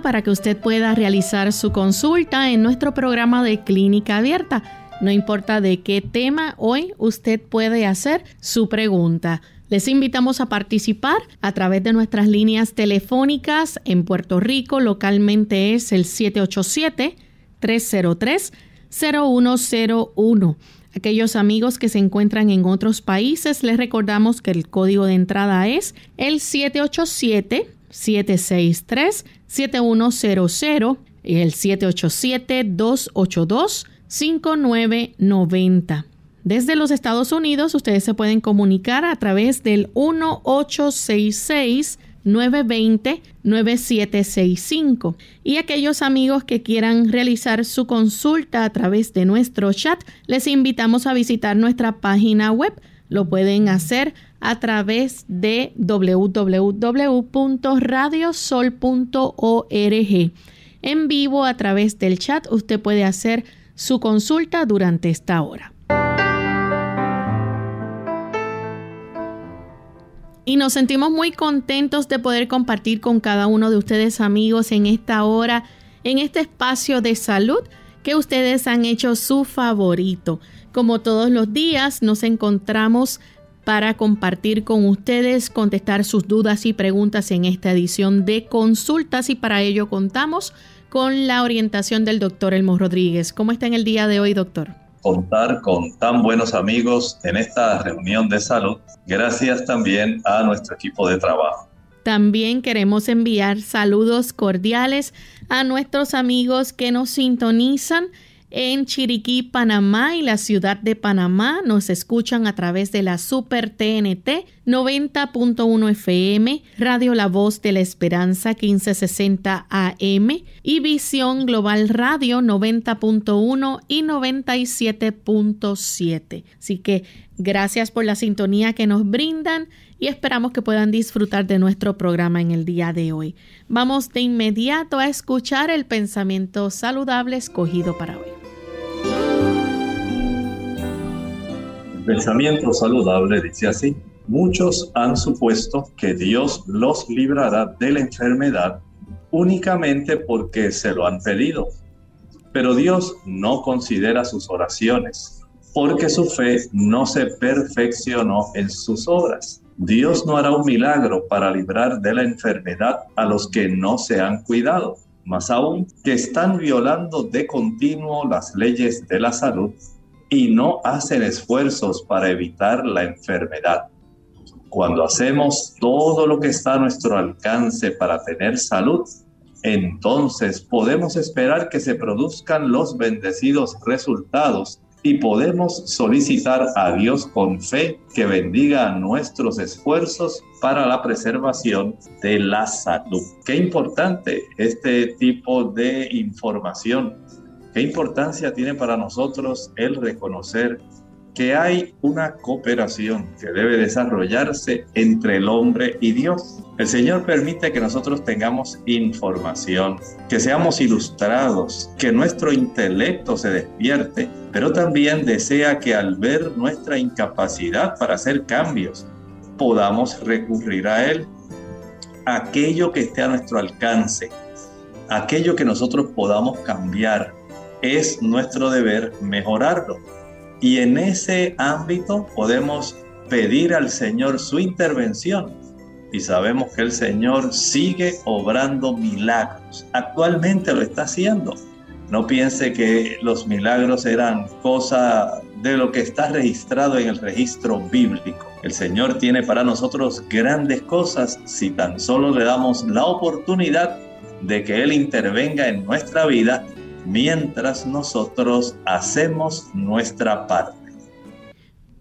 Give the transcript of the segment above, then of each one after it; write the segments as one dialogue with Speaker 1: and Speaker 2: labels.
Speaker 1: Para que usted pueda realizar su consulta en nuestro programa de clínica abierta. No importa de qué tema hoy usted puede hacer su pregunta. Les invitamos a participar a través de nuestras líneas telefónicas en Puerto Rico. Localmente es el 787-303-0101. Aquellos amigos que se encuentran en otros países, les recordamos que el código de entrada es el 787 763-7100 y el 787-282-5990. Desde los Estados Unidos ustedes se pueden comunicar a través del 1866 920-9765. Y aquellos amigos que quieran realizar su consulta a través de nuestro chat, les invitamos a visitar nuestra página web. Lo pueden hacer a través de www.radiosol.org. En vivo a través del chat usted puede hacer su consulta durante esta hora. Y nos sentimos muy contentos de poder compartir con cada uno de ustedes amigos en esta hora, en este espacio de salud que ustedes han hecho su favorito. Como todos los días nos encontramos para compartir con ustedes, contestar sus dudas y preguntas en esta edición de consultas y para ello contamos con la orientación del doctor Elmo Rodríguez. ¿Cómo está en el día de hoy, doctor?
Speaker 2: Contar con tan buenos amigos en esta reunión de salud, gracias también a nuestro equipo de trabajo.
Speaker 1: También queremos enviar saludos cordiales a nuestros amigos que nos sintonizan en Chiriquí, Panamá y la ciudad de Panamá. Nos escuchan a través de la Super TNT 90.1 FM, Radio La Voz de la Esperanza 1560 AM y Visión Global Radio 90.1 y 97.7. Así que gracias por la sintonía que nos brindan y esperamos que puedan disfrutar de nuestro programa en el día de hoy. Vamos de inmediato a escuchar el pensamiento saludable escogido para hoy.
Speaker 2: Pensamiento saludable dice así, muchos han supuesto que Dios los librará de la enfermedad únicamente porque se lo han pedido. Pero Dios no considera sus oraciones, porque su fe no se perfeccionó en sus obras. Dios no hará un milagro para librar de la enfermedad a los que no se han cuidado, más aún que están violando de continuo las leyes de la salud y no hacen esfuerzos para evitar la enfermedad. Cuando hacemos todo lo que está a nuestro alcance para tener salud, entonces podemos esperar que se produzcan los bendecidos resultados y podemos solicitar a Dios con fe que bendiga nuestros esfuerzos para la preservación de la salud. Qué importante este tipo de información ¿Qué importancia tiene para nosotros el reconocer que hay una cooperación que debe desarrollarse entre el hombre y Dios? El Señor permite que nosotros tengamos información, que seamos ilustrados, que nuestro intelecto se despierte, pero también desea que al ver nuestra incapacidad para hacer cambios, podamos recurrir a Él. Aquello que esté a nuestro alcance, aquello que nosotros podamos cambiar, es nuestro deber mejorarlo. Y en ese ámbito podemos pedir al Señor su intervención. Y sabemos que el Señor sigue obrando milagros. Actualmente lo está haciendo. No piense que los milagros eran cosa de lo que está registrado en el registro bíblico. El Señor tiene para nosotros grandes cosas si tan solo le damos la oportunidad de que Él intervenga en nuestra vida mientras nosotros hacemos nuestra parte.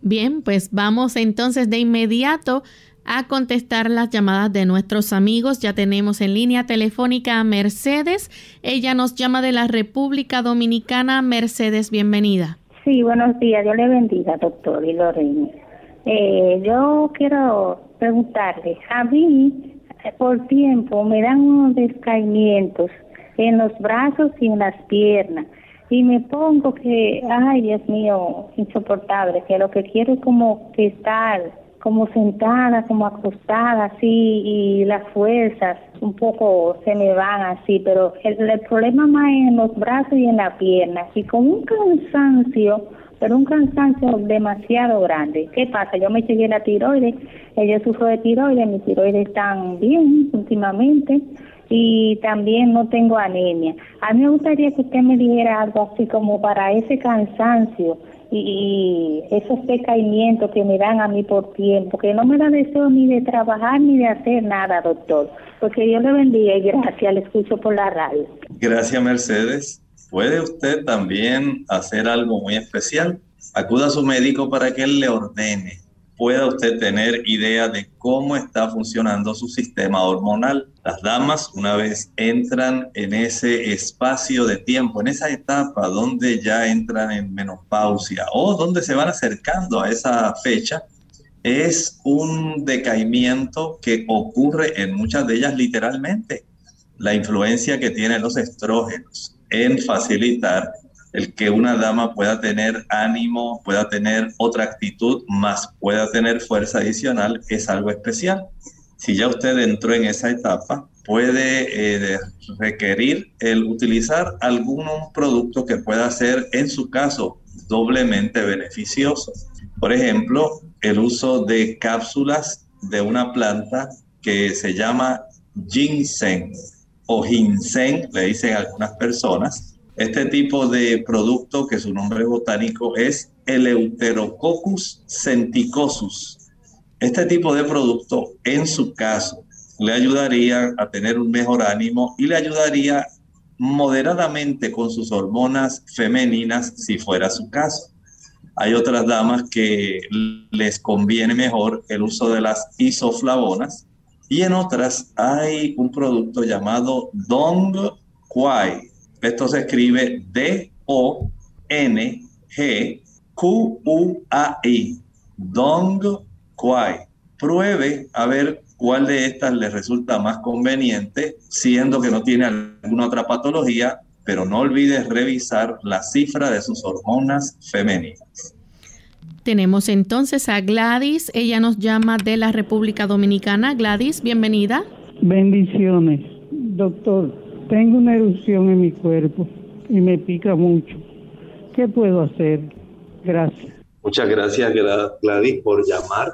Speaker 1: Bien, pues vamos entonces de inmediato a contestar las llamadas de nuestros amigos. Ya tenemos en línea telefónica a Mercedes. Ella nos llama de la República Dominicana. Mercedes, bienvenida.
Speaker 3: Sí, buenos días. Dios le bendiga, doctor y Lorena. Eh, yo quiero preguntarle, a mí eh, por tiempo me dan unos descaimientos en los brazos y en las piernas y me pongo que, ay Dios mío, insoportable, que lo que quiero es como que estar como sentada, como acostada así y las fuerzas un poco se me van así, pero el, problema más es en los brazos y en la pierna y con un cansancio, pero un cansancio demasiado grande. ¿Qué pasa? Yo me llegué la tiroides, yo sufro de tiroides, mis tiroides están bien últimamente y también no tengo anemia. A mí me gustaría que usted me dijera algo así como para ese cansancio y esos decaimientos que me dan a mí por tiempo, que no me da deseo ni de trabajar ni de hacer nada, doctor. Porque Dios le bendiga y gracias, le escucho por la radio.
Speaker 2: Gracias, Mercedes. ¿Puede usted también hacer algo muy especial? Acuda a su médico para que él le ordene pueda usted tener idea de cómo está funcionando su sistema hormonal. Las damas, una vez entran en ese espacio de tiempo, en esa etapa donde ya entran en menopausia o donde se van acercando a esa fecha, es un decaimiento que ocurre en muchas de ellas literalmente. La influencia que tienen los estrógenos en facilitar el que una dama pueda tener ánimo, pueda tener otra actitud, más pueda tener fuerza adicional, es algo especial. Si ya usted entró en esa etapa, puede eh, requerir el utilizar algún producto que pueda ser, en su caso, doblemente beneficioso. Por ejemplo, el uso de cápsulas de una planta que se llama ginseng o ginseng, le dicen algunas personas, este tipo de producto, que su nombre botánico es Eleuterococcus centicosus. Este tipo de producto, en su caso, le ayudaría a tener un mejor ánimo y le ayudaría moderadamente con sus hormonas femeninas, si fuera su caso. Hay otras damas que les conviene mejor el uso de las isoflavonas y en otras hay un producto llamado Dong Quai esto se escribe D-O-N-G-Q-U-A-I. Dong Quai. Pruebe a ver cuál de estas le resulta más conveniente, siendo que no tiene alguna otra patología, pero no olvide revisar la cifra de sus hormonas femeninas.
Speaker 1: Tenemos entonces a Gladys, ella nos llama de la República Dominicana. Gladys, bienvenida.
Speaker 4: Bendiciones, doctor. Tengo una erupción en mi cuerpo y me pica mucho. ¿Qué puedo hacer? Gracias.
Speaker 2: Muchas gracias, Gladys, por llamar.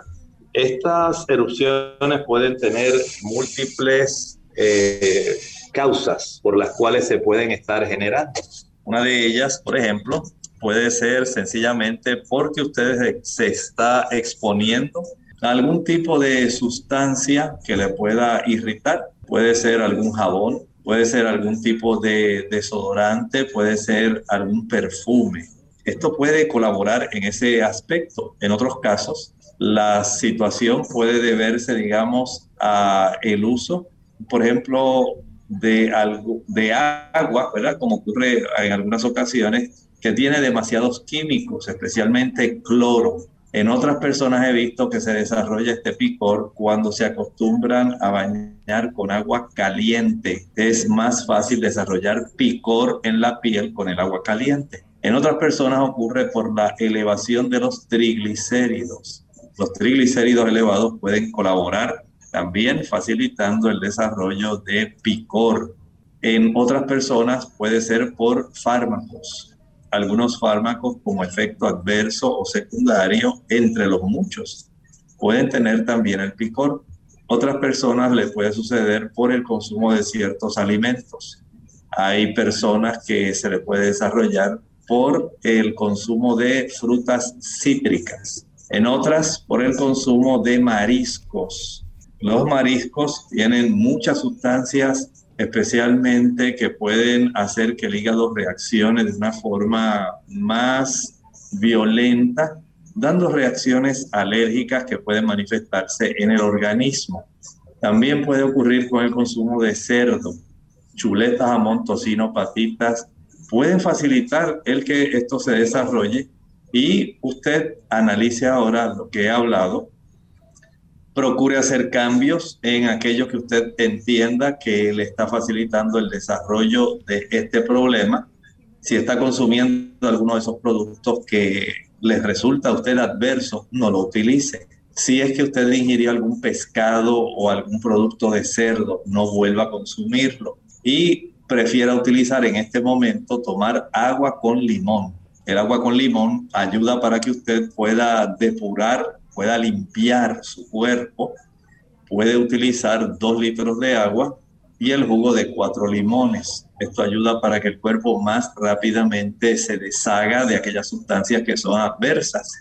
Speaker 2: Estas erupciones pueden tener múltiples eh, causas por las cuales se pueden estar generando. Una de ellas, por ejemplo, puede ser sencillamente porque usted se está exponiendo a algún tipo de sustancia que le pueda irritar. Puede ser algún jabón, puede ser algún tipo de desodorante, puede ser algún perfume. Esto puede colaborar en ese aspecto. En otros casos, la situación puede deberse, digamos, a el uso, por ejemplo, de algo de agua, ¿verdad? Como ocurre en algunas ocasiones, que tiene demasiados químicos, especialmente cloro. En otras personas he visto que se desarrolla este picor cuando se acostumbran a bañar con agua caliente. Es más fácil desarrollar picor en la piel con el agua caliente. En otras personas ocurre por la elevación de los triglicéridos. Los triglicéridos elevados pueden colaborar también facilitando el desarrollo de picor. En otras personas puede ser por fármacos algunos fármacos como efecto adverso o secundario, entre los muchos. Pueden tener también el picor. Otras personas le puede suceder por el consumo de ciertos alimentos. Hay personas que se le puede desarrollar por el consumo de frutas cítricas. En otras, por el consumo de mariscos. Los mariscos tienen muchas sustancias especialmente que pueden hacer que el hígado reaccione de una forma más violenta, dando reacciones alérgicas que pueden manifestarse en el organismo. También puede ocurrir con el consumo de cerdo, chuletas, jamón, tocino, patitas. Pueden facilitar el que esto se desarrolle y usted analice ahora lo que he hablado procure hacer cambios en aquello que usted entienda que le está facilitando el desarrollo de este problema. Si está consumiendo alguno de esos productos que les resulta a usted adverso, no lo utilice. Si es que usted ingirió algún pescado o algún producto de cerdo, no vuelva a consumirlo. Y prefiera utilizar en este momento tomar agua con limón. El agua con limón ayuda para que usted pueda depurar pueda limpiar su cuerpo, puede utilizar dos litros de agua y el jugo de cuatro limones. Esto ayuda para que el cuerpo más rápidamente se deshaga de aquellas sustancias que son adversas.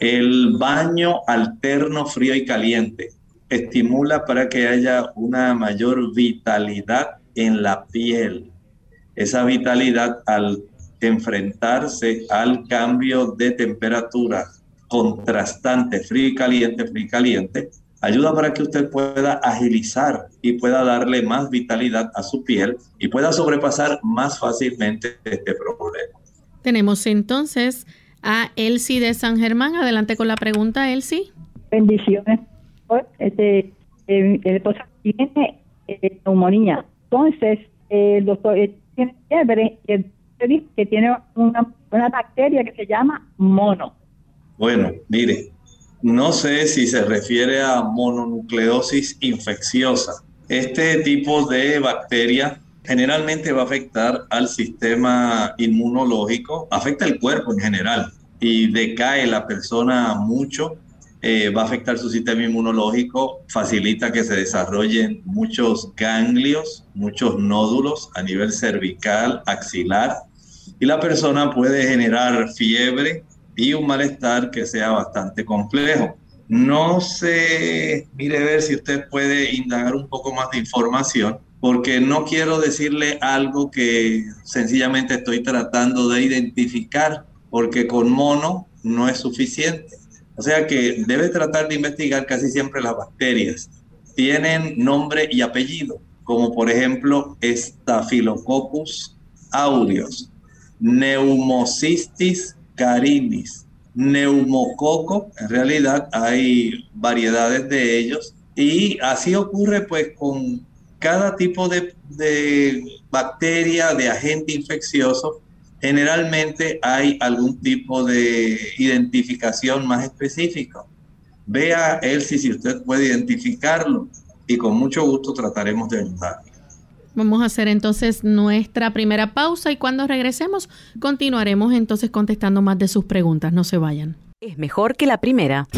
Speaker 2: El baño alterno frío y caliente estimula para que haya una mayor vitalidad en la piel. Esa vitalidad al enfrentarse al cambio de temperatura contrastante, frío y caliente, frío y caliente, ayuda para que usted pueda agilizar y pueda darle más vitalidad a su piel y pueda sobrepasar más fácilmente este problema.
Speaker 1: Tenemos entonces a Elsie de San Germán. Adelante con la pregunta, Elsie.
Speaker 5: Bendiciones. Este, eh, el esposo tiene eh, neumonía. Entonces, el doctor eh, tiene fiebre que tiene una, una bacteria que se llama mono.
Speaker 2: Bueno, mire, no sé si se refiere a mononucleosis infecciosa. Este tipo de bacteria generalmente va a afectar al sistema inmunológico, afecta el cuerpo en general y decae la persona mucho, eh, va a afectar su sistema inmunológico, facilita que se desarrollen muchos ganglios, muchos nódulos a nivel cervical, axilar, y la persona puede generar fiebre, y un malestar que sea bastante complejo. No sé, mire ver si usted puede indagar un poco más de información, porque no quiero decirle algo que sencillamente estoy tratando de identificar, porque con mono no es suficiente. O sea que debe tratar de investigar casi siempre las bacterias. Tienen nombre y apellido, como por ejemplo Staphylococcus aureus, Pneumocystis carinis, neumococo, en realidad hay variedades de ellos y así ocurre pues con cada tipo de, bacteria, de agente infeccioso, generalmente hay algún tipo de identificación más específica. Vea él si, si usted puede identificarlo y con mucho gusto trataremos de ayudarle.
Speaker 1: Vamos a hacer entonces nuestra primera pausa y cuando regresemos continuaremos entonces contestando más de sus preguntas. No se vayan.
Speaker 6: Es mejor que la primera.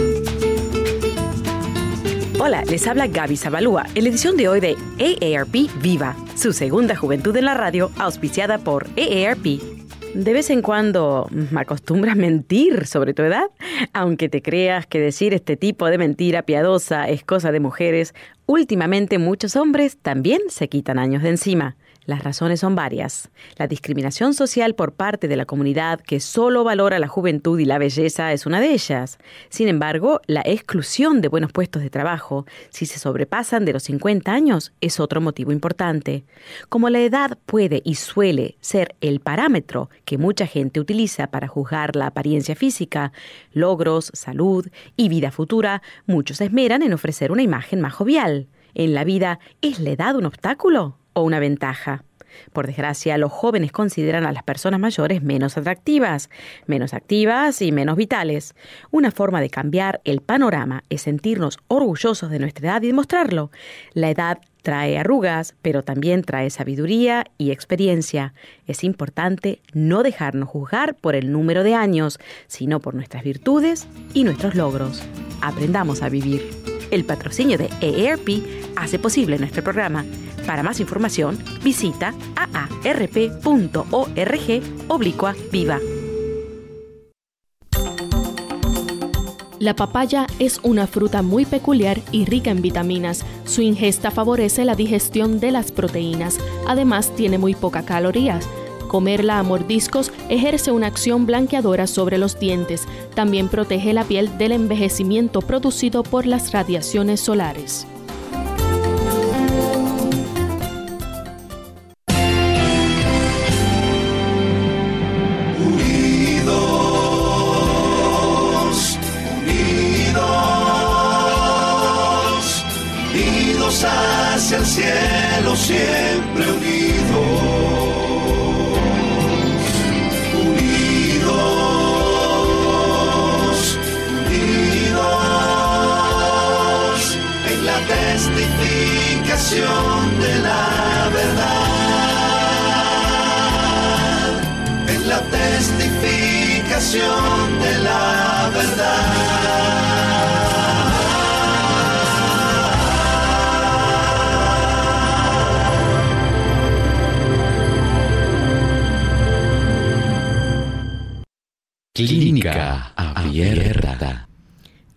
Speaker 6: Hola, les habla Gaby Zabalúa en la edición de hoy de AARP Viva, su segunda juventud en la radio, auspiciada por AARP de vez en cuando acostumbras mentir sobre tu edad, aunque te creas que decir este tipo de mentira piadosa es cosa de mujeres, últimamente muchos hombres también se quitan años de encima. Las razones son varias. La discriminación social por parte de la comunidad que solo valora la juventud y la belleza es una de ellas. Sin embargo, la exclusión de buenos puestos de trabajo, si se sobrepasan de los 50 años, es otro motivo importante. Como la edad puede y suele ser el parámetro que mucha gente utiliza para juzgar la apariencia física, logros, salud y vida futura, muchos esmeran en ofrecer una imagen más jovial. En la vida, ¿es la edad un obstáculo? O una ventaja. Por desgracia, los jóvenes consideran a las personas mayores menos atractivas, menos activas y menos vitales. Una forma de cambiar el panorama es sentirnos orgullosos de nuestra edad y demostrarlo. La edad trae arrugas, pero también trae sabiduría y experiencia. Es importante no dejarnos juzgar por el número de años, sino por nuestras virtudes y nuestros logros. Aprendamos a vivir. El patrocinio de EARP hace posible nuestro programa. Para más información, visita aarp.org oblicua viva.
Speaker 7: La papaya es una fruta muy peculiar y rica en vitaminas. Su ingesta favorece la digestión de las proteínas. Además, tiene muy poca calorías. Comerla a mordiscos ejerce una acción blanqueadora sobre los dientes. También protege la piel del envejecimiento producido por las radiaciones solares.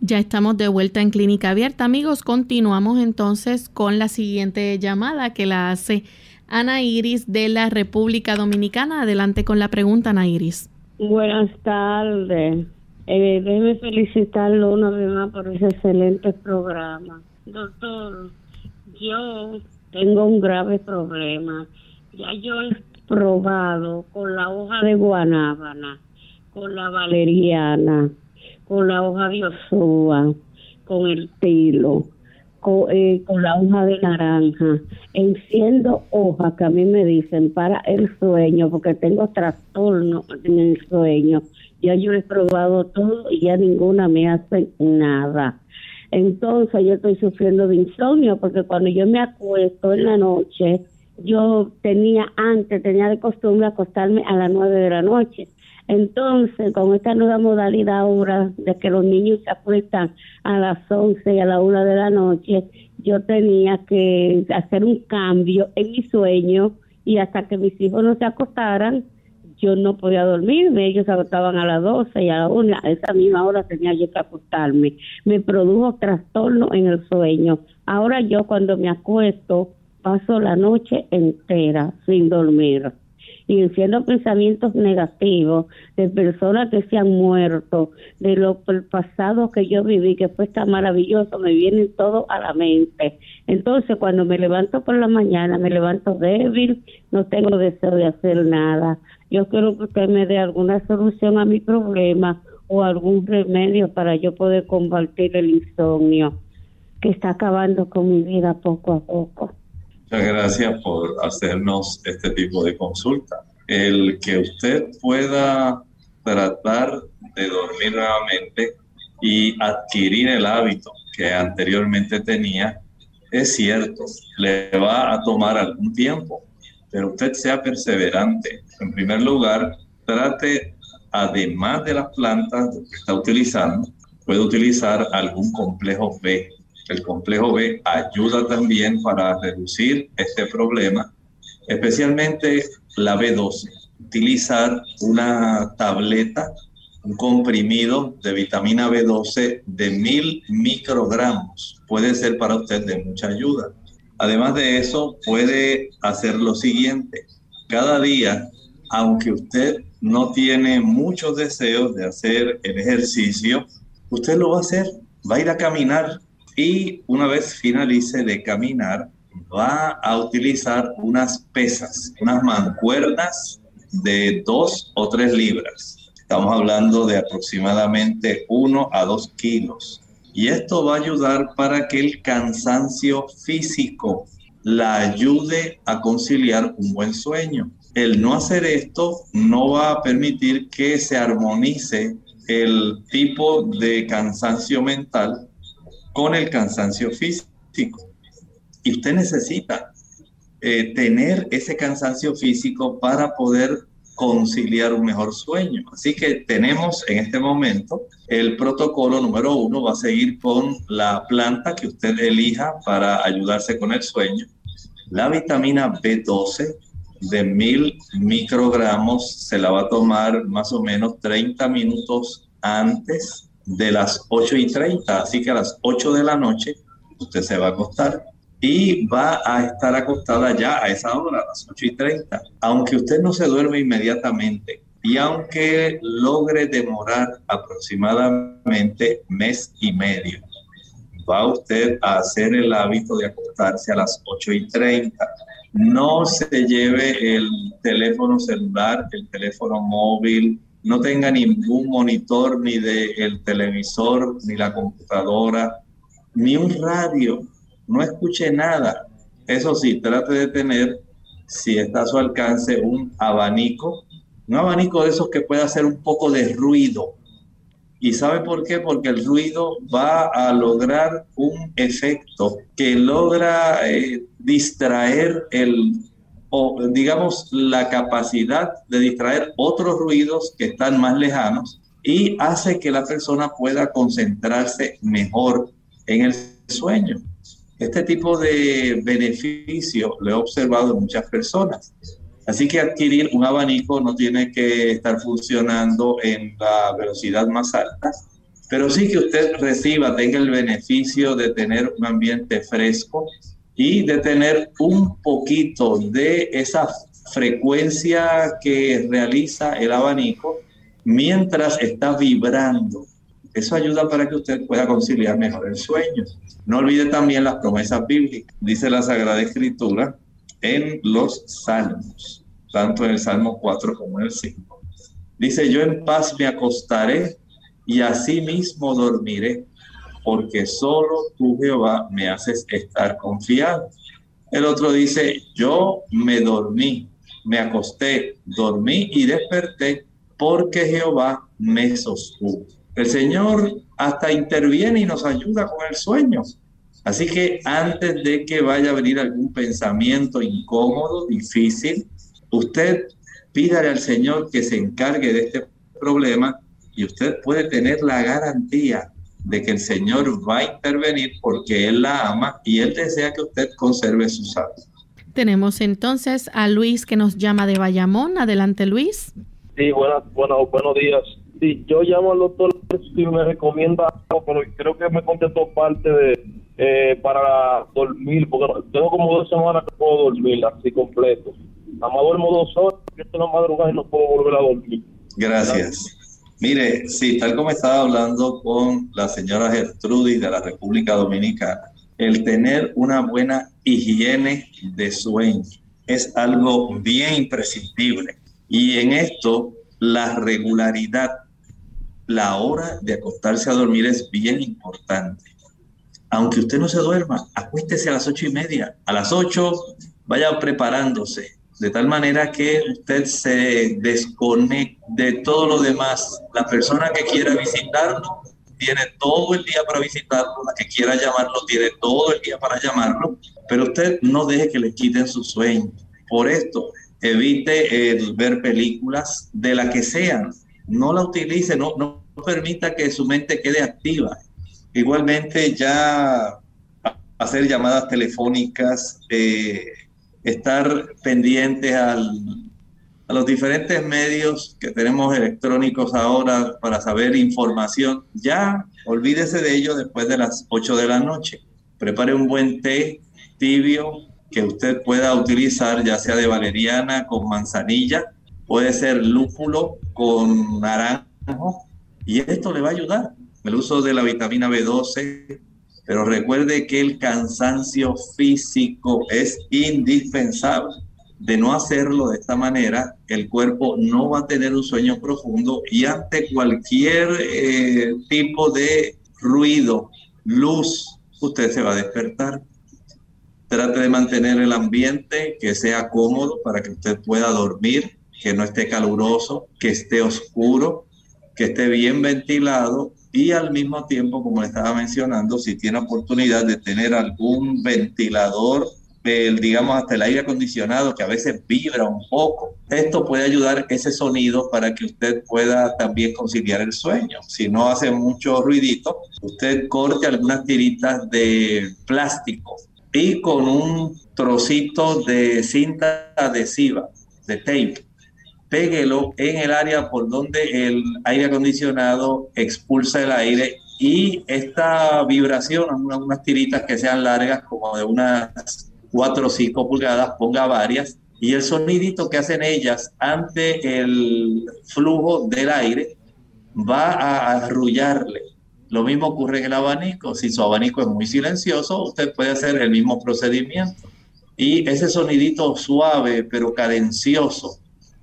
Speaker 1: Ya estamos de vuelta en Clínica Abierta, amigos. Continuamos entonces con la siguiente llamada que la hace Ana Iris de la República Dominicana. Adelante con la pregunta, Ana Iris.
Speaker 8: Buenas tardes. Eh, déjeme felicitarlo una vez más por ese excelente programa. Doctor, yo tengo un grave problema. Ya yo he probado con la hoja de guanábana, con la valeriana, con la hoja de osúa, con el tilo, eh, con, la hoja de naranja, enciendo hojas que a mí me dicen para el sueño, porque tengo trastorno en el sueño. Ya yo he probado todo y ya ninguna me hace nada. Entonces yo estoy sufriendo de insomnio porque cuando yo me acuesto en la noche, yo tenía antes, tenía de costumbre acostarme a las nueve de la noche entonces, con esta nueva modalidad ahora de que los niños se acuestan a las 11 y a la 1 de la noche, yo tenía que hacer un cambio en mi sueño y hasta que mis hijos no se acostaran, yo no podía dormirme, ellos se acostaban a las 12 y a la 1, a esa misma hora tenía yo que acostarme. Me produjo trastorno en el sueño. Ahora yo cuando me acuesto paso la noche entera sin dormir y diciendo pensamientos negativos de personas que se han muerto, de lo pasado que yo viví, que fue tan maravilloso, me viene todo a la mente. Entonces, cuando me levanto por la mañana, me levanto débil, no tengo deseo de hacer nada. Yo quiero que usted me dé alguna solución a mi problema o algún remedio para yo poder combatir el insomnio que está acabando con mi vida poco a poco.
Speaker 2: Muchas gracias por hacernos este tipo de consulta. El que usted pueda tratar de dormir nuevamente y adquirir el hábito que anteriormente tenía, es cierto, le va a tomar algún tiempo, pero usted sea perseverante. En primer lugar, trate, además de las plantas que está utilizando, puede utilizar algún complejo B el complejo B ayuda también para reducir este problema, especialmente la B12. Utilizar una tableta, un comprimido de vitamina B12 de mil microgramos puede ser para usted de mucha ayuda. Además de eso, puede hacer lo siguiente. Cada día, aunque usted no tiene muchos deseos de hacer el ejercicio, usted lo va a hacer. Va a ir a caminar y una vez finalice de caminar, va a utilizar unas pesas, unas mancuernas de dos o tres libras. Estamos hablando de aproximadamente uno a dos kilos. Y esto va a ayudar para que el cansancio físico la ayude a conciliar un buen sueño. El no hacer esto no va a permitir que se armonice el tipo de cansancio mental con el cansancio físico. Y usted necesita eh, tener ese cansancio físico para poder conciliar un mejor sueño. Así que tenemos en este momento el protocolo número uno, va a seguir con la planta que usted elija para ayudarse con el sueño. La vitamina B12 de mil microgramos se la va a tomar más o menos 30 minutos antes de las 8 y 30, así que a las 8 de la noche usted se va a acostar y va a estar acostada ya a esa hora, a las 8 y 30. Aunque usted no se duerme inmediatamente y aunque logre demorar aproximadamente mes y medio, va usted a hacer el hábito de acostarse a las 8 y 30. No se lleve el teléfono celular, el teléfono móvil, no tenga ningún monitor ni del el televisor, ni la computadora, ni un radio no escuche nada. Eso sí, trate de tener, si está a su alcance, un abanico, un abanico de esos que pueda hacer un poco de ruido. ¿Y sabe por qué? Porque el ruido va a lograr un efecto que logra eh, distraer el, o digamos, la capacidad de distraer otros ruidos que están más lejanos y hace que la persona pueda concentrarse mejor en el sueño. Este tipo de beneficio lo he observado en muchas personas. Así que adquirir un abanico no tiene que estar funcionando en la velocidad más alta, pero sí que usted reciba, tenga el beneficio de tener un ambiente fresco y de tener un poquito de esa frecuencia que realiza el abanico mientras está vibrando. Eso ayuda para que usted pueda conciliar mejor el sueño. No olvide también las promesas bíblicas. Dice la Sagrada Escritura en los Salmos, tanto en el Salmo 4 como en el 5. Dice, yo en paz me acostaré y así mismo dormiré, porque solo tú, Jehová, me haces estar confiado. El otro dice, yo me dormí, me acosté, dormí y desperté, porque Jehová me sostuvo. El Señor hasta interviene y nos ayuda con el sueño. Así que antes de que vaya a venir algún pensamiento incómodo, difícil, usted pídale al Señor que se encargue de este problema y usted puede tener la garantía de que el Señor va a intervenir porque Él la ama y Él desea que usted conserve su salud.
Speaker 1: Tenemos entonces a Luis que nos llama de Bayamón. Adelante, Luis.
Speaker 9: Sí, buenas, bueno, buenos días. Sí, yo llamo al doctor y me recomienda algo, pero creo que me contestó parte de eh, para dormir, porque tengo como dos semanas que puedo dormir así completo. Nada más duermo dos horas, que estoy en la madrugada y no puedo volver a dormir.
Speaker 2: Gracias. Mire, sí, tal como estaba hablando con la señora Gertrudis de la República Dominicana, el tener una buena higiene de sueño es algo bien imprescindible. Y en esto, la regularidad la hora de acostarse a dormir es bien importante. Aunque usted no se duerma, acuéstese a las ocho y media. A las ocho vaya preparándose, de tal manera que usted se desconecte de todo lo demás. La persona que quiera visitarlo tiene todo el día para visitarlo, la que quiera llamarlo tiene todo el día para llamarlo, pero usted no deje que le quiten su sueño. Por esto, evite ver películas de la que sean, no la utilice, no, no permita que su mente quede activa. Igualmente ya hacer llamadas telefónicas, eh, estar pendientes al, a los diferentes medios que tenemos electrónicos ahora para saber información, ya olvídese de ello después de las 8 de la noche. Prepare un buen té tibio que usted pueda utilizar, ya sea de valeriana con manzanilla, puede ser lúpulo con naranjo, y esto le va a ayudar. El uso de la vitamina B12, pero recuerde que el cansancio físico es indispensable. De no hacerlo de esta manera, el cuerpo no va a tener un sueño profundo y ante cualquier eh, tipo de ruido, luz, usted se va a despertar. Trate de mantener el ambiente que sea cómodo para que usted pueda dormir que no esté caluroso, que esté oscuro, que esté bien ventilado y al mismo tiempo, como le estaba mencionando, si tiene oportunidad de tener algún ventilador, el, digamos hasta el aire acondicionado que a veces vibra un poco, esto puede ayudar ese sonido para que usted pueda también conciliar el sueño. Si no hace mucho ruidito, usted corte algunas tiritas de plástico y con un trocito de cinta adhesiva, de tape, péguelo en el área por donde el aire acondicionado expulsa el aire y esta vibración, unas tiritas que sean largas como de unas 4 o 5 pulgadas, ponga varias y el sonidito que hacen ellas ante el flujo del aire va a arrullarle. Lo mismo ocurre en el abanico. Si su abanico es muy silencioso, usted puede hacer el mismo procedimiento. Y ese sonidito suave pero cadencioso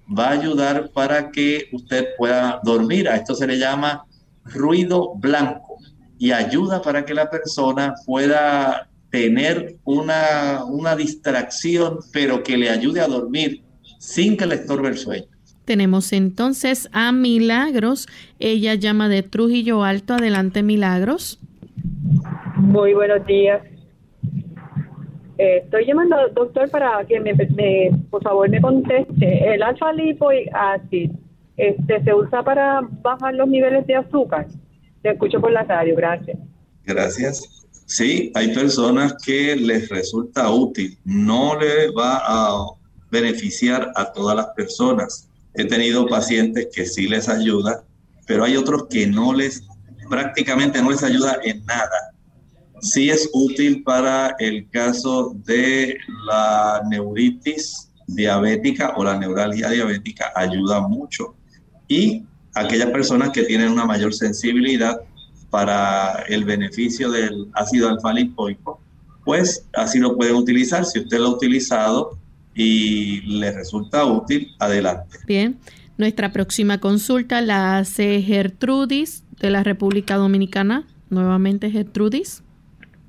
Speaker 2: va a ayudar para que usted pueda dormir. A esto se le llama ruido blanco y ayuda para que la persona pueda tener una, una distracción, pero que le ayude a dormir sin que le estorbe el sueño.
Speaker 1: Tenemos entonces a Milagros. Ella llama de Trujillo Alto. Adelante, Milagros.
Speaker 10: Muy buenos días. Eh, estoy llamando, doctor, para que me, por favor me conteste. El alfa lipoacid este, se usa para bajar los niveles de azúcar. Te escucho por la radio, gracias.
Speaker 2: Gracias. Sí, hay personas que les resulta útil. No le va a beneficiar a todas las personas. He tenido pacientes que sí les ayuda, pero hay otros que no les, prácticamente no les ayuda en nada sí es útil para el caso de la neuritis diabética o la neuralgia diabética, ayuda mucho. Y aquellas personas que tienen una mayor sensibilidad para el beneficio del ácido alfa lipoico, pues así lo pueden utilizar. Si usted lo ha utilizado y le resulta útil, adelante.
Speaker 1: Bien, nuestra próxima consulta la hace Gertrudis de la República Dominicana. Nuevamente Gertrudis.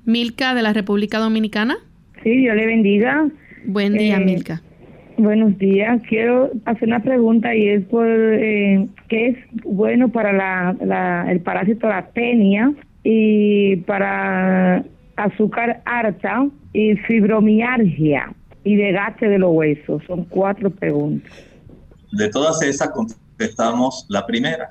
Speaker 1: Milka de la República Dominicana.
Speaker 11: Sí, Dios le bendiga.
Speaker 1: Buen día, eh, Milka.
Speaker 11: Buenos días. Quiero hacer una pregunta y es por eh, qué es bueno para la, el parásito la tenia y para azúcar harta y fibromialgia y desgaste de los huesos. Son cuatro preguntas.
Speaker 2: De todas esas contestamos la primera,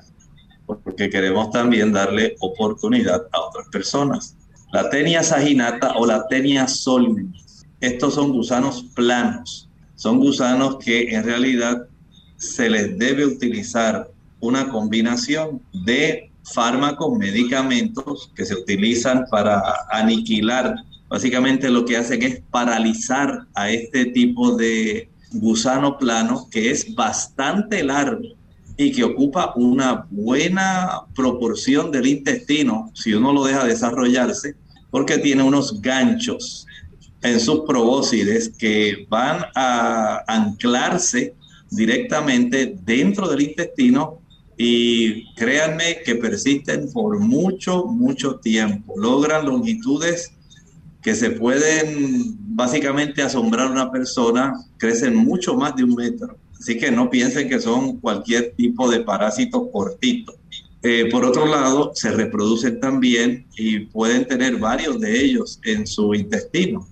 Speaker 2: porque queremos también darle oportunidad a otras personas. La tenia saginata o la tenia solmenis. Estos son gusanos planos. Son gusanos que en realidad se les debe utilizar una combinación de fármacos, medicamentos que se utilizan para aniquilar. Básicamente lo que hacen es paralizar a este tipo de gusano plano que es bastante largo y que ocupa una buena proporción del intestino si uno lo deja desarrollarse, porque tiene unos ganchos en sus probóscides que van a anclarse directamente dentro del intestino y créanme que persisten por mucho, mucho tiempo. Logran longitudes que se pueden básicamente asombrar a una persona, crecen mucho más de un metro. Así que no piensen que son cualquier tipo de parásito cortito. Eh, por otro lado, se reproducen también y pueden tener varios de ellos en su intestino.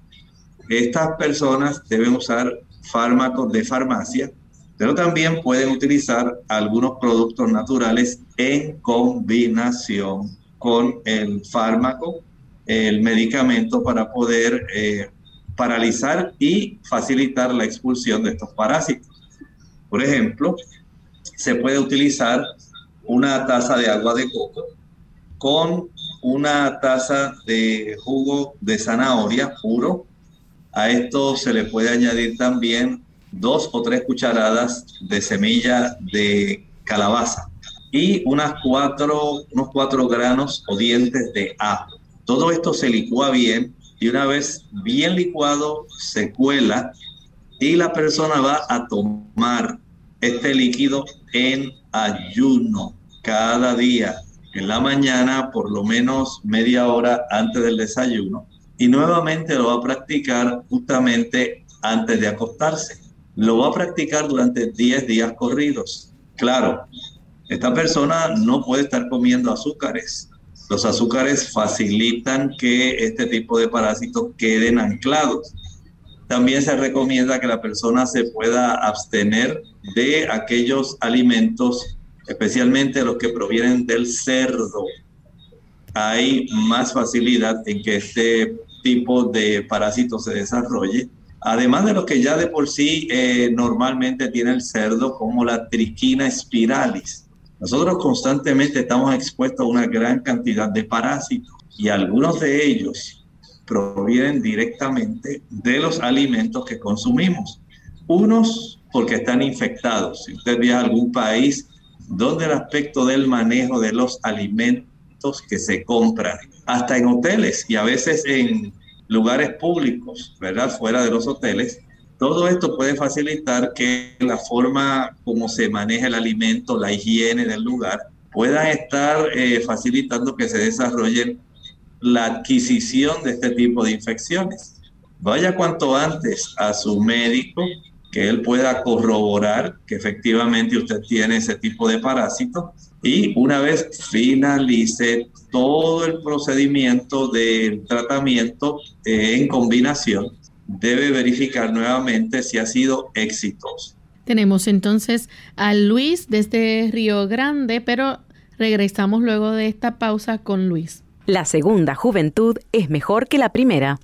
Speaker 2: Estas personas deben usar fármacos de farmacia, pero también pueden utilizar algunos productos naturales en combinación con el fármaco, el medicamento para poder eh, paralizar y facilitar la expulsión de estos parásitos. Por ejemplo, se puede utilizar una taza de agua de coco con una taza de jugo de zanahoria puro. A esto se le puede añadir también dos o tres cucharadas de semilla de calabaza y unas cuatro, unos cuatro granos o dientes de ajo. Todo esto se licúa bien y una vez bien licuado se cuela y la persona va a tomar este líquido en ayuno cada día en la mañana por lo menos media hora antes del desayuno y nuevamente lo va a practicar justamente antes de acostarse. Lo va a practicar durante 10 días corridos. Claro, esta persona no puede estar comiendo azúcares. Los azúcares facilitan que este tipo de parásitos queden anclados. También se recomienda que la persona se pueda abstener de aquellos alimentos, especialmente los que provienen del cerdo. Hay más facilidad en que este tipo de parásito se desarrolle. Además de lo que ya de por sí eh, normalmente tiene el cerdo, como la triquina spiralis. Nosotros constantemente estamos expuestos a una gran cantidad de parásitos y algunos de ellos provienen directamente de los alimentos que consumimos. Unos porque están infectados. Si usted viaja a algún país donde el aspecto del manejo de los alimentos que se compran, hasta en hoteles y a veces en lugares públicos, ¿verdad? Fuera de los hoteles, todo esto puede facilitar que la forma como se maneja el alimento, la higiene del lugar, pueda estar eh, facilitando que se desarrolle la adquisición de este tipo de infecciones. Vaya cuanto antes a su médico, que él pueda corroborar que efectivamente usted tiene ese tipo de parásito y una vez finalice todo el procedimiento del tratamiento en combinación, debe verificar nuevamente si ha sido exitoso.
Speaker 1: Tenemos entonces a Luis desde Río Grande, pero regresamos luego de esta pausa con Luis.
Speaker 6: La segunda juventud es mejor que la primera.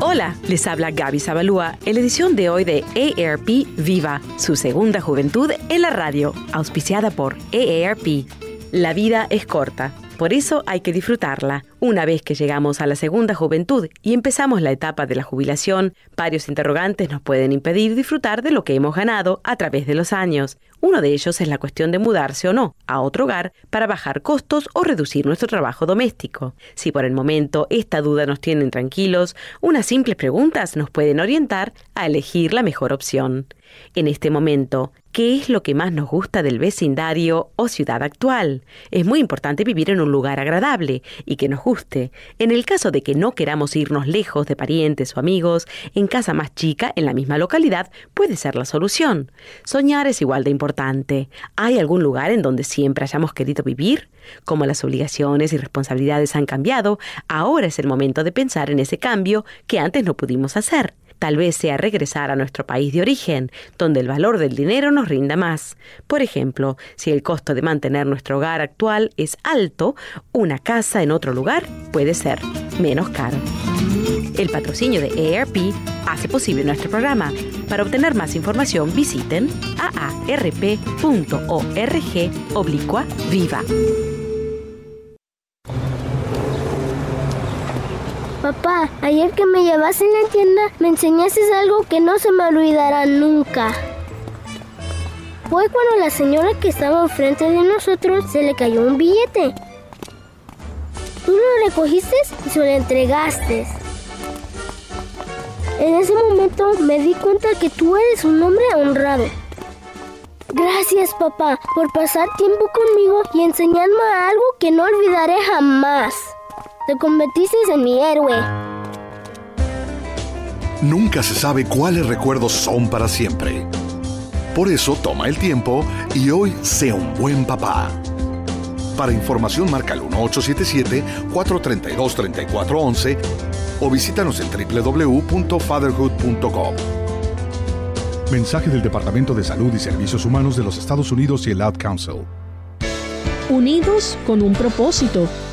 Speaker 6: Hola, les habla Gaby Zabalúa en la edición de hoy de AARP Viva, su segunda juventud en la radio, auspiciada por AARP. La vida es corta por eso hay que disfrutarla. Una vez que llegamos a la segunda juventud y empezamos la etapa de la jubilación, varios interrogantes nos pueden impedir disfrutar de lo que hemos ganado a través de los años. Uno de ellos es la cuestión de mudarse o no a otro hogar para bajar costos o reducir nuestro trabajo doméstico. Si por el momento esta duda nos tiene tranquilos, unas simples preguntas nos pueden orientar a elegir la mejor opción. En este momento, ¿Qué es lo que más nos gusta del vecindario o ciudad actual? Es muy importante vivir en un lugar agradable y que nos guste. En el caso de que no queramos irnos lejos de parientes o amigos, en casa más chica, en la misma localidad, puede ser la solución. Soñar es igual de importante. ¿Hay algún lugar en donde siempre hayamos querido vivir? Como las obligaciones y responsabilidades han cambiado, ahora es el momento de pensar en ese cambio que antes no pudimos hacer. Tal vez sea regresar a nuestro país de origen, donde el valor del dinero nos rinda más. Por ejemplo, si el costo de mantener nuestro hogar actual es alto, una casa en otro lugar puede ser menos caro. El patrocinio de AARP hace posible nuestro programa. Para obtener más información visiten aarp.org oblicua viva.
Speaker 12: Papá, ayer que me llevaste en la tienda me enseñaste algo que no se me olvidará nunca. Fue cuando la señora que estaba enfrente de nosotros se le cayó un billete. Tú lo recogiste y se lo entregaste. En ese momento me di cuenta que tú eres un hombre honrado. Gracias papá por pasar tiempo conmigo y enseñarme algo que no olvidaré jamás. Te convertiste en mi héroe.
Speaker 13: Nunca se sabe cuáles recuerdos son para siempre. Por eso toma el tiempo y hoy sea un buen papá. Para información marca el 1877-432-3411 o visítanos en www.fatherhood.com.
Speaker 14: Mensaje del Departamento de Salud y Servicios Humanos de los Estados Unidos y el Ad Council
Speaker 7: unidos con un propósito,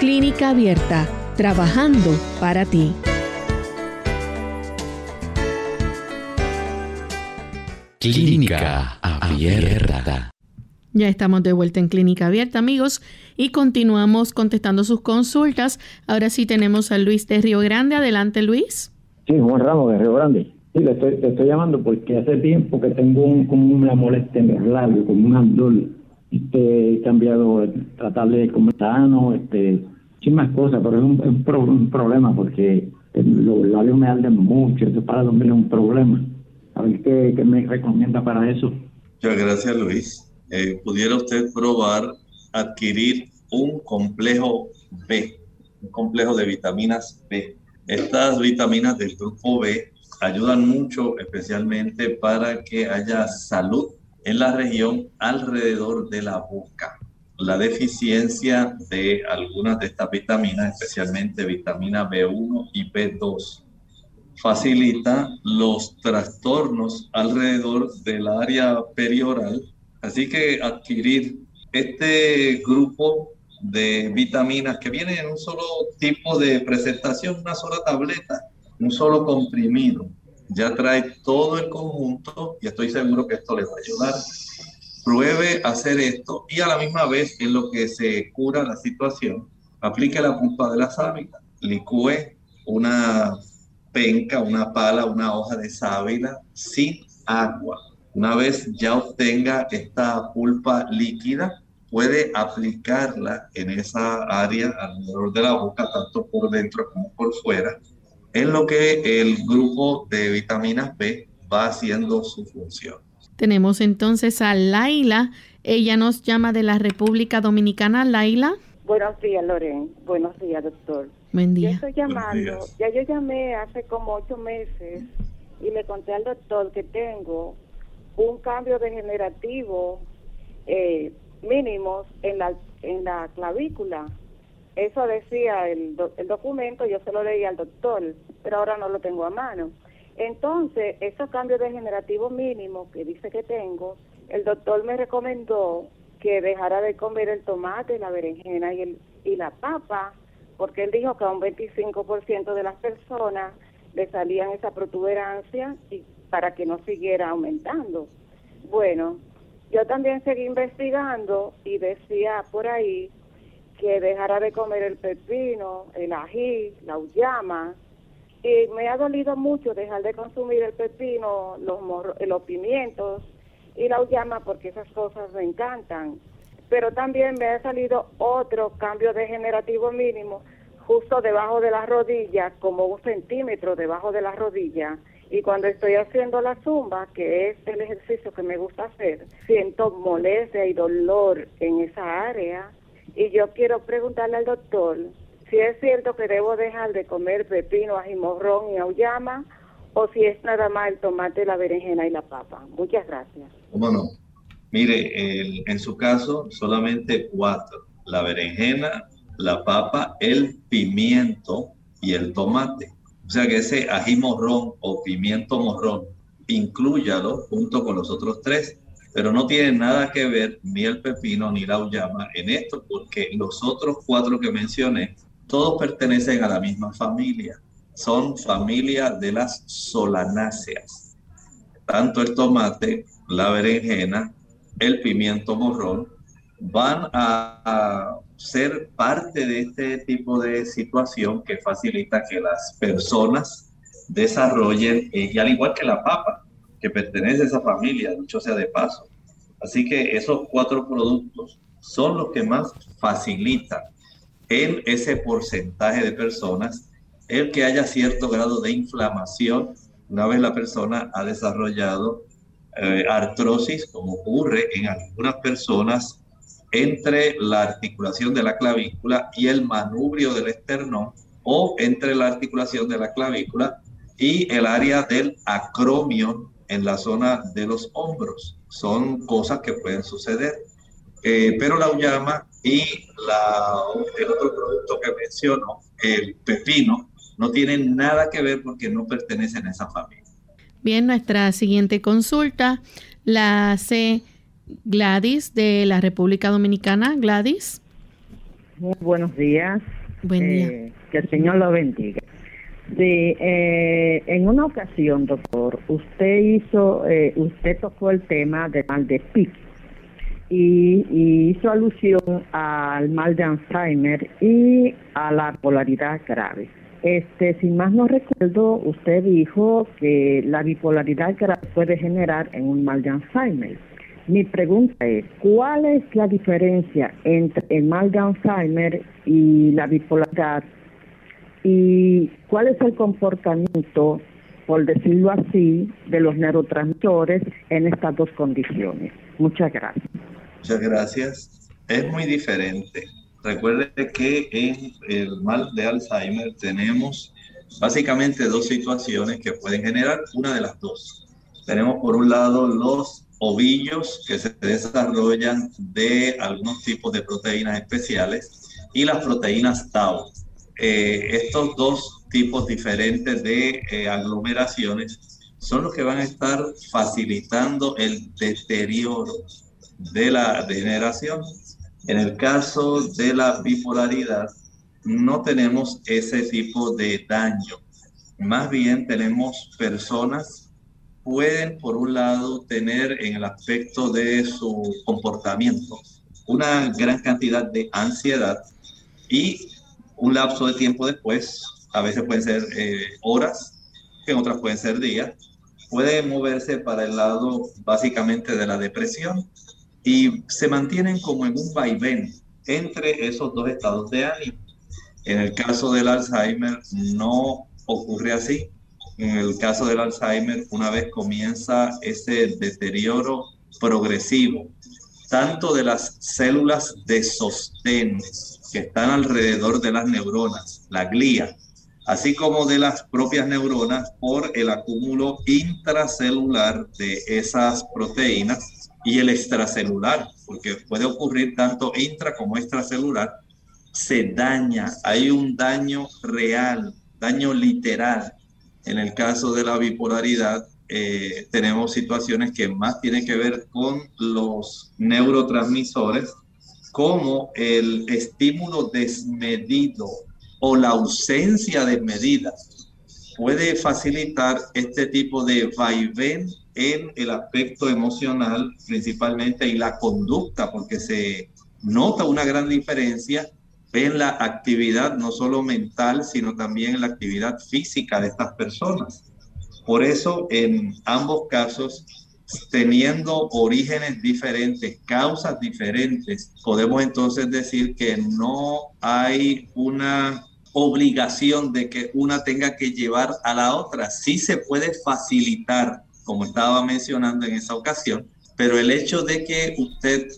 Speaker 7: Clínica Abierta, trabajando para ti.
Speaker 15: Clínica Abierta.
Speaker 1: Ya estamos de vuelta en Clínica Abierta, amigos, y continuamos contestando sus consultas. Ahora sí tenemos a Luis de Río Grande. Adelante, Luis.
Speaker 16: Sí, Juan Ramos de Río Grande. Sí, le estoy, estoy llamando porque hace tiempo que tengo un, como una molestia en el labio, como un andol este, he cambiado, tratar de comer sano, este, más cosas, pero es un, problema porque los labios me arden mucho, eso para dormir es un problema. A ver qué, me recomienda para eso.
Speaker 2: Muchas gracias, Luis. Eh, ¿Pudiera usted probar adquirir un complejo B, un complejo de vitaminas B? Estas vitaminas del grupo B ayudan mucho especialmente para que haya salud en la región alrededor de la boca. La deficiencia de algunas de estas vitaminas, especialmente vitamina B1 y B2, facilita los trastornos alrededor del área perioral. Así que adquirir este grupo de vitaminas que viene en un solo tipo de presentación, una sola tableta, un solo comprimido, ya trae todo el conjunto y estoy seguro que esto le va a ayudar. Pruebe hacer esto y a la misma vez en lo que se cura la situación, aplique la pulpa de la sábila, licúe una penca, una pala, una hoja de sábila sin agua. Una vez ya obtenga esta pulpa líquida, puede aplicarla en esa área alrededor de la boca, tanto por dentro como por fuera, en lo que el grupo de vitaminas B va haciendo su función.
Speaker 1: Tenemos entonces a Laila. Ella nos llama de la República Dominicana. Laila.
Speaker 17: Buenos días, Loren. Buenos días, doctor.
Speaker 1: Buen día.
Speaker 17: Yo estoy llamando. Ya yo llamé hace como ocho meses y le conté al doctor que tengo un cambio degenerativo eh, mínimo en la, en la clavícula eso decía el, el documento, yo se lo leí al doctor, pero ahora no lo tengo a mano. Entonces, esos cambios degenerativos mínimos que dice que tengo, el doctor me recomendó que dejara de comer el tomate, la berenjena y, el, y la papa, porque él dijo que a un 25% de las personas le salían esa protuberancia y para que no siguiera aumentando. Bueno, yo también seguí investigando y decía por ahí que dejara de comer el pepino, el ají, la uyama. Y me ha dolido mucho dejar de consumir el pepino, los, los pimientos y la uyama porque esas cosas me encantan. Pero también me ha salido otro cambio degenerativo mínimo justo debajo de la rodilla, como un centímetro debajo de la rodilla. Y cuando estoy haciendo la zumba, que es el ejercicio que me gusta hacer, siento molestia y dolor en esa área y yo quiero preguntarle al doctor si es cierto que debo dejar de comer pepino, ajimorrón y auyama o si es nada más el tomate, la berenjena y la papa. Muchas gracias.
Speaker 2: ¿Cómo no? Mire, en su caso, solamente cuatro. La berenjena, la papa, el pimiento y el tomate. O sea que ese ají morrón o pimiento morrón, incluyalo junto con los otros tres pero no tiene nada que ver ni el pepino ni la uyama en esto, porque los otros cuatro que mencioné, todos pertenecen a la misma familia. Son familia de las solanáceas. Tanto el tomate, la berenjena, el pimiento morrón, van a, ser parte de este tipo de situación que facilita que las personas desarrollen, eh, y al igual que la papa, que pertenece a esa familia, dicho sea de paso. Así que esos cuatro productos son los que más facilitan en ese porcentaje de personas el que haya cierto grado de inflamación una vez la persona ha desarrollado eh, artrosis, como ocurre en algunas personas entre la articulación de la clavícula y el manubrio del esternón o entre la articulación de la clavícula y el área del acromio en la zona de los hombros. Son cosas que pueden suceder. Eh, pero la uyama y la, el otro producto que menciono, el pepino, no tienen nada que ver porque no pertenecen a esa familia.
Speaker 1: Bien, nuestra siguiente consulta la hace Gladys de la República Dominicana. Gladys.
Speaker 18: Muy buenos días.
Speaker 1: Buen día.
Speaker 18: Eh, que el Señor lo bendiga. Sí, eh, en una ocasión, doctor, usted hizo, eh, usted tocó el tema del mal de Pitt y, hizo alusión al mal de Alzheimer y a la polaridad grave. Este, sin más no recuerdo, usted dijo que la bipolaridad grave puede generar en un mal de Alzheimer. Mi pregunta es, ¿cuál es la diferencia entre el mal de Alzheimer y la bipolaridad y cuál es el comportamiento, por decirlo así, de los neurotransmisores en estas dos condiciones. Muchas gracias.
Speaker 2: Muchas gracias. Es muy diferente. Recuerde que en el mal de Alzheimer tenemos básicamente dos situaciones que pueden generar una de las dos. Tenemos por un lado los ovillos que se desarrollan de algunos tipos de proteínas especiales y las proteínas tau. Eh, estos dos tipos diferentes de eh, aglomeraciones son los que van a estar facilitando el deterioro de la degeneración. En el caso de la bipolaridad, no tenemos ese tipo de daño. Más bien tenemos personas pueden, por un lado, tener en el aspecto de su comportamiento una gran cantidad de ansiedad y un lapso de tiempo después, a veces pueden ser eh, horas, en otras pueden ser días, puede moverse para el lado básicamente de la depresión y se mantienen como en un vaivén entre esos dos estados de ánimo. En el caso del Alzheimer no ocurre así. En el caso del Alzheimer, una vez comienza ese deterioro progresivo, tanto de las células de sostén que están alrededor de las neuronas, la glía, así como de las propias neuronas por el acúmulo intracelular de esas proteínas y el extracelular, porque puede ocurrir tanto intra como extracelular, se daña, hay un daño real, daño literal. En el caso de la bipolaridad, eh, tenemos situaciones que más tienen que ver con los neurotransmisores, como el estímulo desmedido o la ausencia de medidas puede facilitar este tipo de vaivén en el aspecto emocional principalmente y la conducta, porque se nota una gran diferencia en la actividad no solo mental, sino también en la actividad física de estas personas. Por eso, en ambos casos, teniendo orígenes diferentes, causas diferentes, podemos entonces decir que no hay una obligación de que una tenga que llevar a la otra. Sí se puede facilitar, como estaba mencionando en esa ocasión, pero el hecho de que usted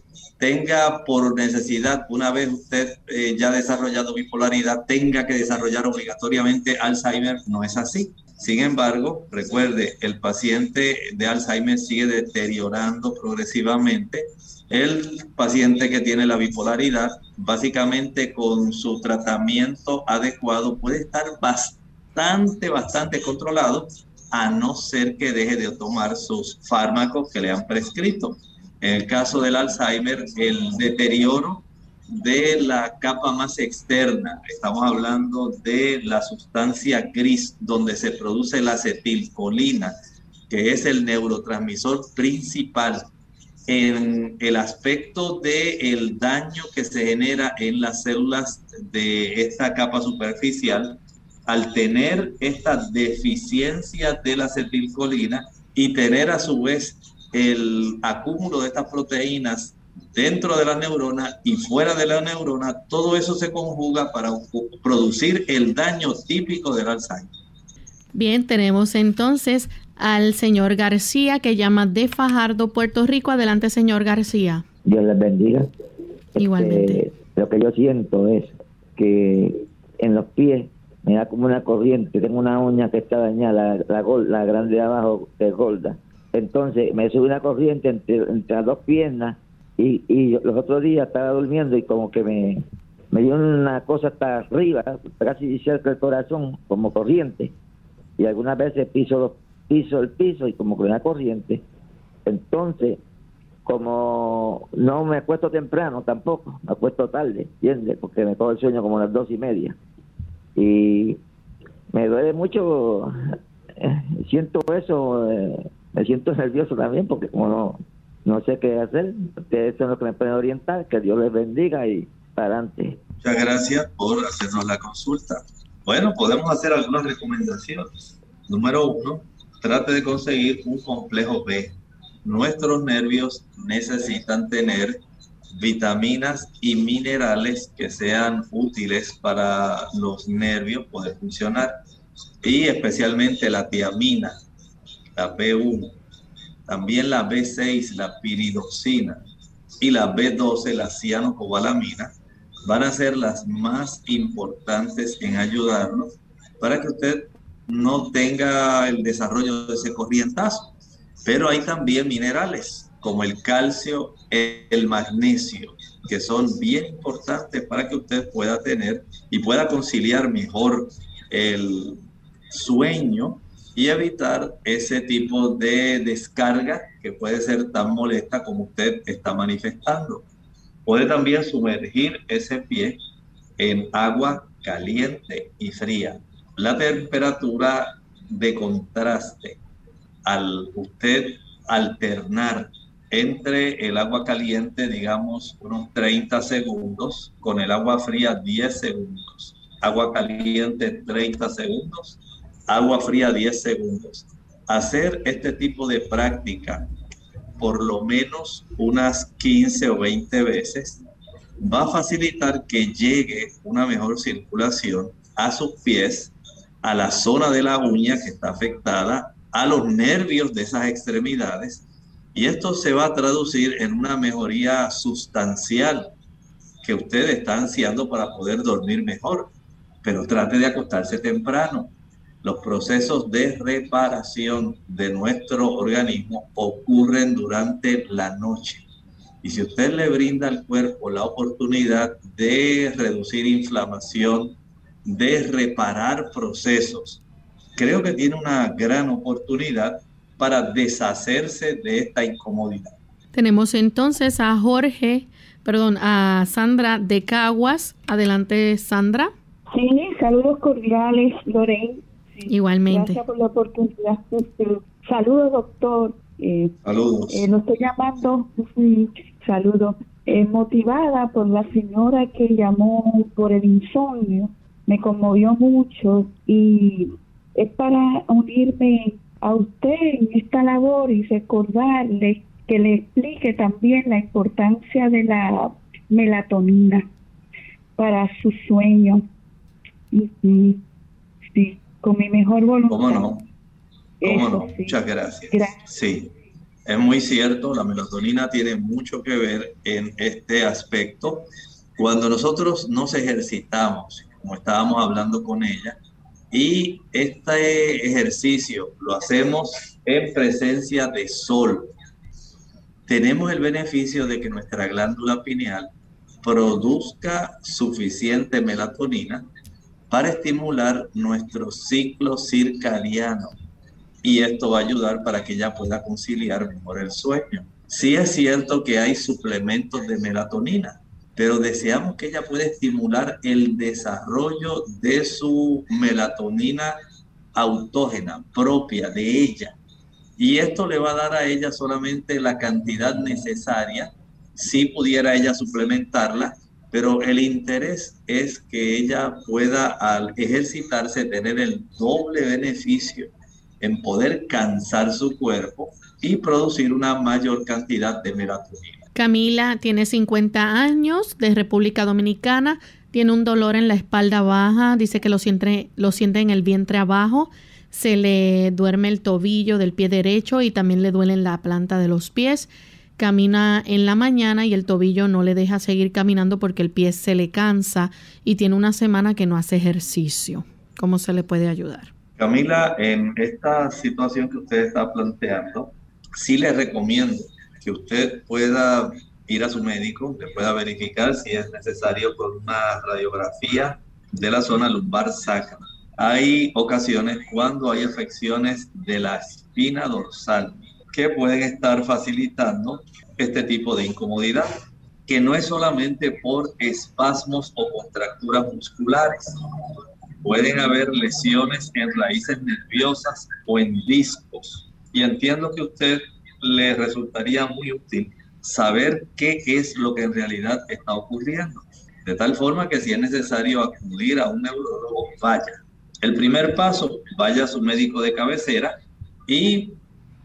Speaker 2: tenga por necesidad, una vez usted eh, ya ha desarrollado bipolaridad, tenga que desarrollar obligatoriamente Alzheimer, no es así. Sin embargo, recuerde, el paciente de Alzheimer sigue deteriorando progresivamente. El paciente que tiene la bipolaridad, básicamente con su tratamiento adecuado, puede estar bastante, bastante controlado, a no ser que deje de tomar sus fármacos que le han prescrito. En el caso del Alzheimer, el deterioro de la capa más externa. Estamos hablando de la sustancia gris donde se produce la acetilcolina, que es el neurotransmisor principal en el aspecto del el daño que se genera en las células de esta capa superficial, al tener esta deficiencia de la acetilcolina y tener a su vez el acúmulo de estas proteínas dentro de la neurona y fuera de la neurona, todo eso se conjuga para producir el daño típico del Alzheimer.
Speaker 1: Bien, tenemos entonces al señor García que llama de Fajardo, Puerto Rico. Adelante, señor García.
Speaker 19: Dios les bendiga.
Speaker 1: Igualmente.
Speaker 19: Este, lo que yo siento es que en los pies me da como una corriente. Tengo una uña que está dañada, la, la, grande de abajo es gorda. Entonces me sube una corriente entre, entre las dos piernas y, y los otros días estaba durmiendo y como que me, me dio una cosa hasta arriba, casi cerca del corazón, como corriente. Y algunas veces piso, piso el piso y como que una corriente. Entonces, como no me acuesto temprano tampoco, me acuesto tarde, ¿entiendes? Porque me cojo el sueño como a las dos y media. Y me duele mucho, eh, siento eso, eh, me siento nervioso también porque como no, no sé qué hacer. Ustedes son los que me pueden orientar. Que Dios les bendiga y para adelante.
Speaker 2: Muchas gracias por hacernos la consulta. Bueno, podemos hacer algunas recomendaciones. Número uno, trate de conseguir un complejo B. Nuestros nervios necesitan tener vitaminas y minerales que sean útiles para los nervios poder funcionar. Y especialmente la tiamina, la B1, también la B6, la piridoxina y la B12, la cianocobalamina, van a ser las más importantes en ayudarnos para que usted no tenga el desarrollo de ese corrientazo. Pero hay también minerales como el calcio, el magnesio, que son bien importantes para que usted pueda tener y pueda conciliar mejor el sueño y evitar ese tipo de descarga que puede ser tan molesta como usted está manifestando. Puede también sumergir ese pie en agua caliente y fría. La temperatura de contraste al usted alternar entre el agua caliente, digamos, unos 30 segundos, con el agua fría 10 segundos, agua caliente 30 segundos, agua fría 10 segundos. Hacer este tipo de práctica por lo menos unas 15 o 20 veces va a facilitar que llegue una mejor circulación a sus pies, a la zona de la uña que está afectada, a los nervios de esas extremidades, y esto se va a traducir en una mejoría sustancial que usted está ansiando para poder dormir mejor. Pero trate de acostarse temprano. Los procesos de reparación de nuestro organismo ocurren durante la noche. Y si usted le brinda al cuerpo la oportunidad de reducir inflamación, de reparar procesos, creo que tiene una gran oportunidad para deshacerse de esta incomodidad.
Speaker 1: Tenemos entonces a Jorge, perdón, a Sandra de Caguas. Adelante, Sandra.
Speaker 20: Sí, saludos cordiales, Lorraine.
Speaker 1: Igualmente.
Speaker 20: Gracias por la oportunidad. Saludos, doctor.
Speaker 2: Eh, saludos.
Speaker 20: Eh, lo estoy llamando, saludos, eh, motivada por la señora que llamó por el insomnio. Me conmovió mucho y es para unirme a usted en esta labor y recordarle que le explique también la importancia de la melatonina para su sueño. Sí, con mi mejor voluntad.
Speaker 2: ¿Cómo no? ¿Cómo no? Muchas gracias. gracias. Sí, es muy cierto, la melatonina tiene mucho que ver en este aspecto. Cuando nosotros nos ejercitamos, como estábamos hablando con ella, y este ejercicio lo hacemos en presencia de sol. Tenemos el beneficio de que nuestra glándula pineal produzca suficiente melatonina para estimular nuestro ciclo circadiano. Y esto va a ayudar para que ella pueda conciliar mejor el sueño. Sí es cierto que hay suplementos de melatonina, pero deseamos que ella pueda estimular el desarrollo de su melatonina autógena, propia de ella. Y esto le va a dar a ella solamente la cantidad necesaria, si pudiera ella suplementarla, pero el interés es que ella pueda al ejercitarse tener el doble beneficio en poder cansar su cuerpo y producir una mayor cantidad de melatonina.
Speaker 1: Camila tiene 50 años, de República Dominicana, tiene un dolor en la espalda baja, dice que lo siente, lo siente en el vientre abajo, se le duerme el tobillo del pie derecho y también le duele en la planta de los pies. Camina en la mañana y el tobillo no le deja seguir caminando porque el pie se le cansa y tiene una semana que no hace ejercicio. ¿Cómo se le puede ayudar?
Speaker 2: Camila, en esta situación que usted está planteando, sí le recomiendo que usted pueda ir a su médico, le pueda verificar si es necesario con una radiografía de la zona lumbar sacra. Hay ocasiones cuando hay afecciones de la espina dorsal que pueden estar facilitando este tipo de incomodidad, que no es solamente por espasmos o contracturas musculares. Pueden haber lesiones en raíces nerviosas o en discos. Y entiendo que usted le resultaría muy útil saber qué es lo que en realidad está ocurriendo. De tal forma que si es necesario acudir a un neurólogo, vaya. El primer paso, vaya a su médico de cabecera y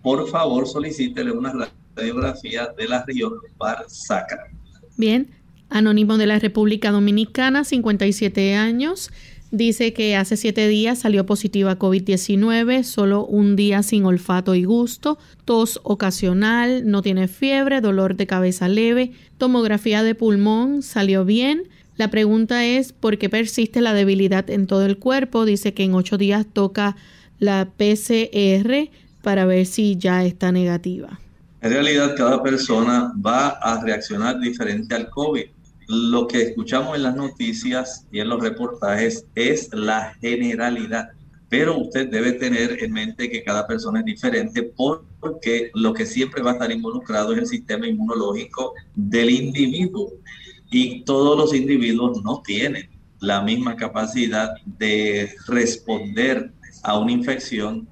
Speaker 2: por favor solicítele una radiografía de la lumbar sacra.
Speaker 1: Bien, Anónimo de la República Dominicana, 57 años. Dice que hace siete días salió positiva a COVID-19, solo un día sin olfato y gusto, tos ocasional, no tiene fiebre, dolor de cabeza leve, tomografía de pulmón, salió bien, La pregunta es, ¿por qué persiste la debilidad en todo el cuerpo? Dice que en ocho días toca la PCR para ver si ya está negativa.
Speaker 2: En realidad, cada persona va a reaccionar diferente al COVID. Lo que escuchamos en las noticias y en los reportajes es la generalidad, pero usted debe tener en mente que cada persona es diferente porque lo que siempre va a estar involucrado es el sistema inmunológico del individuo y todos los individuos no tienen la misma capacidad de responder a una infección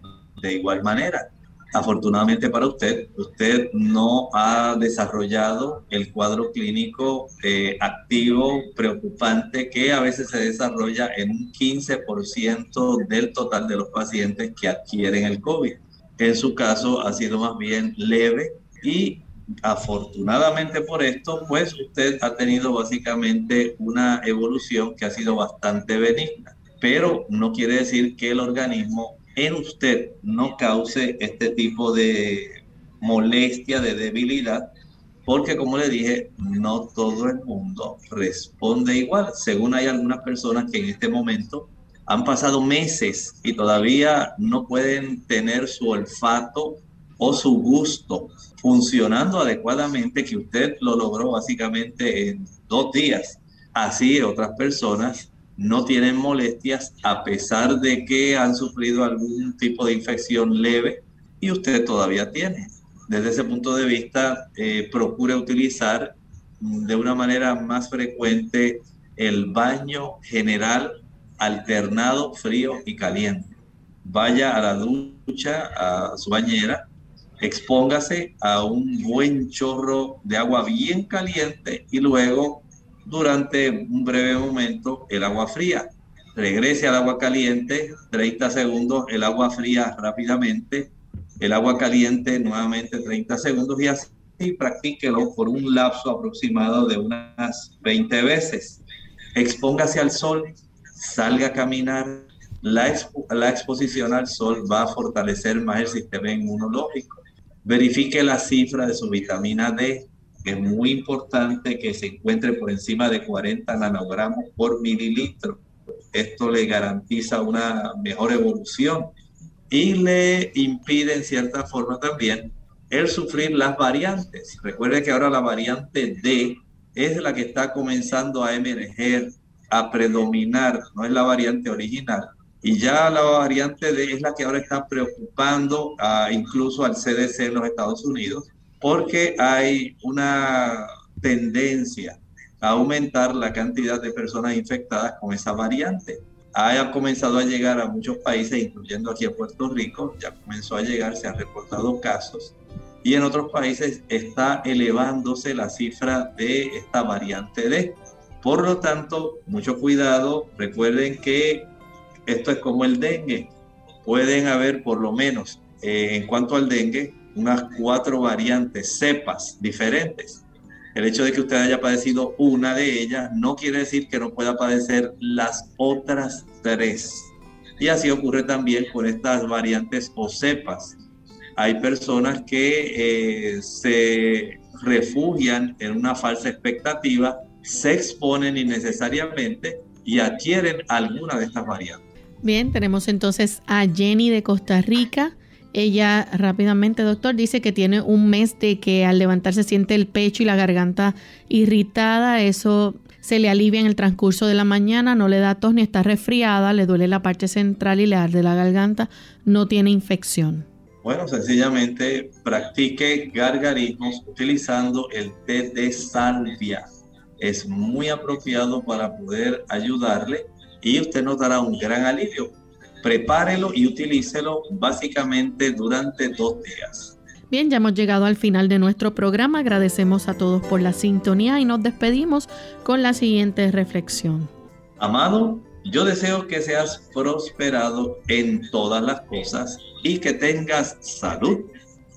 Speaker 2: de igual manera. Afortunadamente para usted, usted no ha desarrollado el cuadro clínico eh, activo, preocupante, que a veces se desarrolla en un 15% del total de los pacientes que adquieren el COVID. En su caso ha sido más bien leve y afortunadamente por esto, pues usted ha tenido básicamente una evolución que ha sido bastante benigna, pero no quiere decir que el organismo en usted no cause este tipo de molestia, de debilidad, porque como le dije, no todo el mundo responde igual. Según hay algunas personas que en este momento han pasado meses y todavía no pueden tener su olfato o su gusto funcionando adecuadamente, que usted lo logró básicamente en dos días. Así otras personas no tienen molestias a pesar de que han sufrido algún tipo de infección leve y usted todavía tiene. Desde ese punto de vista, eh, procure utilizar de una manera más frecuente el baño general alternado frío y caliente. Vaya a la ducha, a su bañera, expóngase a un buen chorro de agua bien caliente y luego durante un breve momento el agua fría. Regrese al agua caliente, 30 segundos, el agua fría rápidamente, el agua caliente nuevamente 30 segundos y así practíquelo por un lapso aproximado de unas 20 veces. Expóngase al sol, salga a caminar. La, la exposición al sol va a fortalecer más el sistema inmunológico. Verifique la cifra de su vitamina D, es muy importante que se encuentre por encima de 40 nanogramos por mililitro. Esto le garantiza una mejor evolución y le impide en cierta forma también el sufrir las variantes. Recuerde que ahora la variante D es la que está comenzando a emerger, a predominar, no es la variante original. Y ya la variante D es la que ahora está preocupando a, incluso al CDC en los Estados Unidos porque hay una tendencia a aumentar la cantidad de personas infectadas con esa variante. Ha comenzado a llegar a muchos países, incluyendo aquí a Puerto Rico, ya comenzó a llegar, se han reportado casos, y en otros países está elevándose la cifra de esta variante D. Por lo tanto, mucho cuidado, recuerden que esto es como el dengue, pueden haber por lo menos eh, en cuanto al dengue, unas cuatro variantes, cepas diferentes. El hecho de que usted haya padecido una de ellas no quiere decir que no pueda padecer las otras tres. Y así ocurre también con estas variantes o cepas. Hay personas que eh, se refugian en una falsa expectativa, se exponen innecesariamente y adquieren alguna de estas variantes.
Speaker 1: Bien, tenemos entonces a Jenny de Costa Rica. Ella rápidamente, doctor, dice que tiene un mes de que al levantarse siente el pecho y la garganta irritada. Eso se le alivia en el transcurso de la mañana, no le da tos ni está resfriada, le duele la parte central y le arde la garganta, no tiene infección.
Speaker 2: Bueno, sencillamente practique gargarismos utilizando el té de salvia. Es muy apropiado para poder ayudarle y usted notará un gran alivio prepárelo y utilícelo básicamente durante dos días.
Speaker 1: Bien, ya hemos llegado al final de nuestro programa. Agradecemos a todos por la sintonía y nos despedimos con la siguiente reflexión.
Speaker 2: Amado, yo deseo que seas prosperado en todas las cosas y que tengas salud,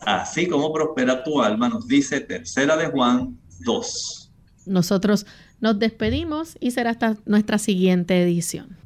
Speaker 2: así como prospera tu alma, nos dice Tercera de Juan 2.
Speaker 1: Nosotros nos despedimos y será hasta nuestra siguiente edición.